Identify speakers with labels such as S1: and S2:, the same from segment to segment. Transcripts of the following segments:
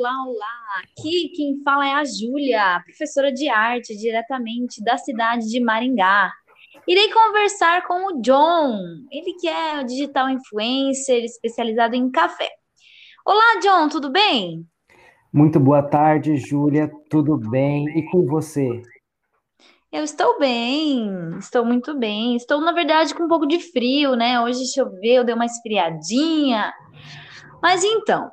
S1: olá, olá! Aqui quem fala é a Júlia, professora de arte diretamente da cidade de Maringá. Irei conversar com o John, ele que é digital influencer especializado em café. Olá, John, tudo bem?
S2: Muito boa tarde, Júlia, tudo bem? E com você?
S1: Eu estou bem, estou muito bem. Estou, na verdade, com um pouco de frio, né? Hoje choveu, deu uma esfriadinha. Mas então,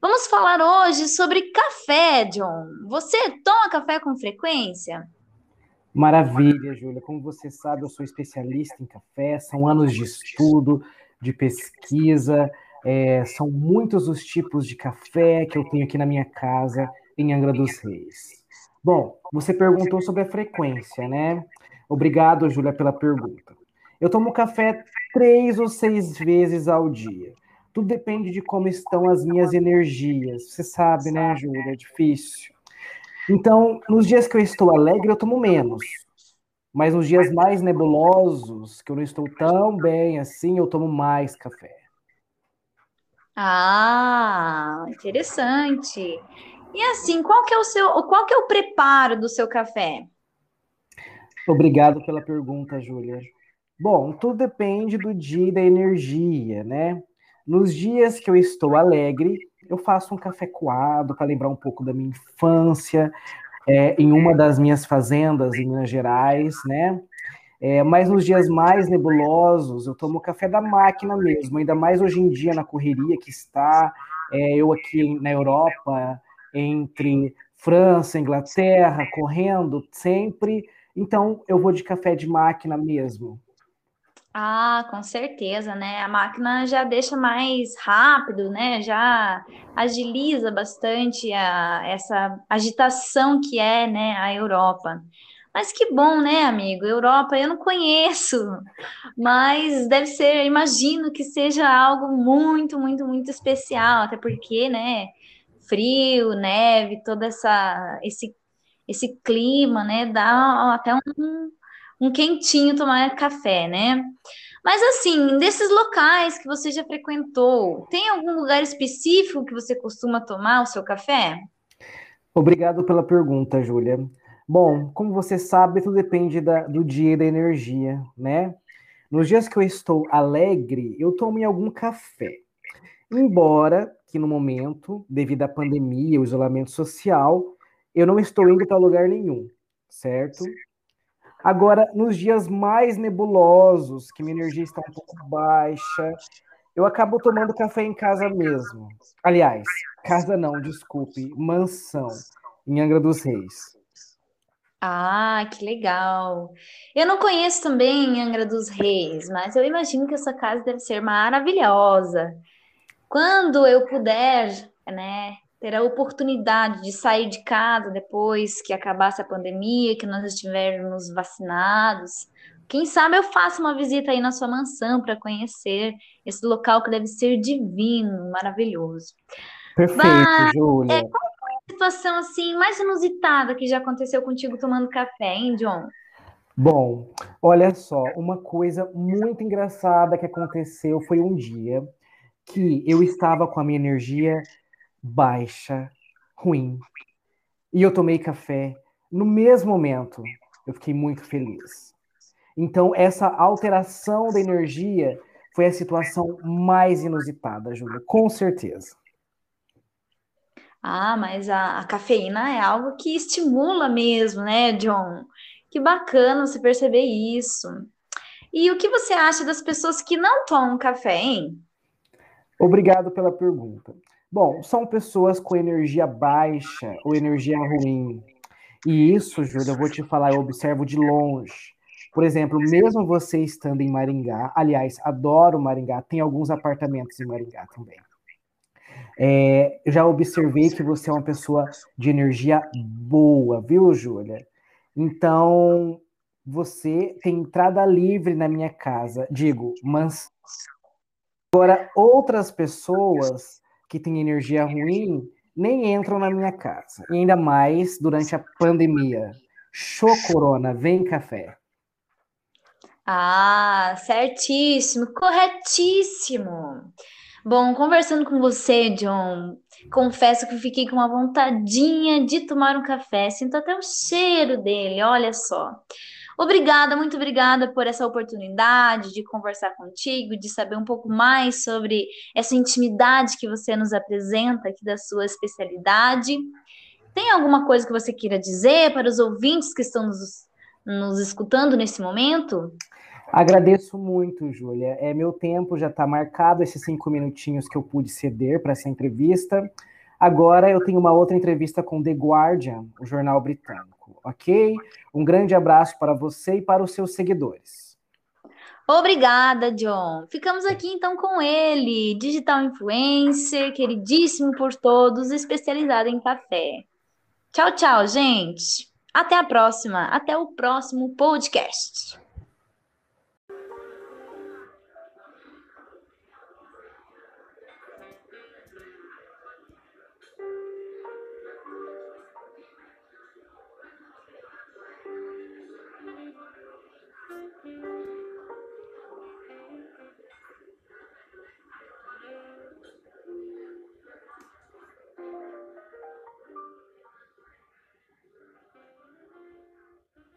S1: Vamos falar hoje sobre café, John. Você toma café com frequência?
S2: Maravilha, Júlia. Como você sabe, eu sou especialista em café, são anos de estudo, de pesquisa, é, são muitos os tipos de café que eu tenho aqui na minha casa, em Angra dos Reis. Bom, você perguntou sobre a frequência, né? Obrigado, Júlia, pela pergunta. Eu tomo café três ou seis vezes ao dia. Tudo depende de como estão as minhas energias. Você sabe, né, Júlia? É difícil. Então, nos dias que eu estou alegre, eu tomo menos. Mas nos dias mais nebulosos, que eu não estou tão bem assim, eu tomo mais café.
S1: Ah, interessante. E assim, qual que é o seu, qual que é o preparo do seu café?
S2: Obrigado pela pergunta, Júlia. Bom, tudo depende do dia e da energia, né? Nos dias que eu estou alegre, eu faço um café coado para lembrar um pouco da minha infância, é, em uma das minhas fazendas em Minas Gerais, né? É, mas nos dias mais nebulosos, eu tomo café da máquina mesmo, ainda mais hoje em dia na correria que está, é, eu aqui na Europa, entre França, Inglaterra, correndo sempre, então eu vou de café de máquina mesmo.
S1: Ah, com certeza, né? A máquina já deixa mais rápido, né? Já agiliza bastante a, essa agitação que é, né, a Europa. Mas que bom, né, amigo? Europa eu não conheço, mas deve ser, imagino que seja algo muito, muito, muito especial, até porque, né, frio, neve, toda essa esse esse clima, né, dá até um um quentinho tomar café, né? Mas assim, desses locais que você já frequentou, tem algum lugar específico que você costuma tomar o seu café?
S2: Obrigado pela pergunta, Júlia. Bom, como você sabe, tudo depende da, do dia e da energia, né? Nos dias que eu estou alegre, eu tomo em algum café. Embora que no momento, devido à pandemia, o isolamento social, eu não estou indo para lugar nenhum, certo? Agora, nos dias mais nebulosos, que minha energia está um pouco baixa, eu acabo tomando café em casa mesmo. Aliás, casa não, desculpe, mansão, em Angra dos Reis.
S1: Ah, que legal. Eu não conheço também Angra dos Reis, mas eu imagino que essa casa deve ser maravilhosa. Quando eu puder, né, ter a oportunidade de sair de casa depois que acabasse a pandemia, que nós estivermos vacinados. Quem sabe eu faço uma visita aí na sua mansão para conhecer esse local que deve ser divino, maravilhoso.
S2: Perfeito, Mas, Júlia.
S1: É, qual foi a situação assim mais inusitada que já aconteceu contigo tomando café, hein, John?
S2: Bom, olha só, uma coisa muito engraçada que aconteceu foi um dia que eu estava com a minha energia baixa, ruim. E eu tomei café no mesmo momento. Eu fiquei muito feliz. Então, essa alteração da energia foi a situação mais inusitada, Júlia, com certeza.
S1: Ah, mas a, a, cafeína é algo que estimula mesmo, né, John? Que bacana você perceber isso. E o que você acha das pessoas que não tomam café, hein?
S2: Obrigado pela pergunta. Bom, são pessoas com energia baixa ou energia ruim. E isso, Júlia, eu vou te falar, eu observo de longe. Por exemplo, mesmo você estando em Maringá, aliás, adoro Maringá, tem alguns apartamentos em Maringá também. É, já observei que você é uma pessoa de energia boa, viu, Júlia? Então, você tem entrada livre na minha casa. Digo, mas. Agora, outras pessoas que têm energia ruim nem entram na minha casa. E ainda mais durante a pandemia. Show Corona, vem café.
S1: Ah, certíssimo, corretíssimo. Bom, conversando com você, John, confesso que fiquei com uma vontadinha de tomar um café. Sinto até o cheiro dele, olha só. Obrigada, muito obrigada por essa oportunidade de conversar contigo, de saber um pouco mais sobre essa intimidade que você nos apresenta aqui da sua especialidade. Tem alguma coisa que você queira dizer para os ouvintes que estão nos, nos escutando nesse momento?
S2: Agradeço muito, Júlia. É, meu tempo já está marcado, esses cinco minutinhos que eu pude ceder para essa entrevista. Agora eu tenho uma outra entrevista com The Guardian, o jornal britânico, ok? Um grande abraço para você e para os seus seguidores.
S1: Obrigada, John. Ficamos aqui então com ele, digital influencer, queridíssimo por todos, especializado em café. Tchau, tchau, gente. Até a próxima. Até o próximo podcast.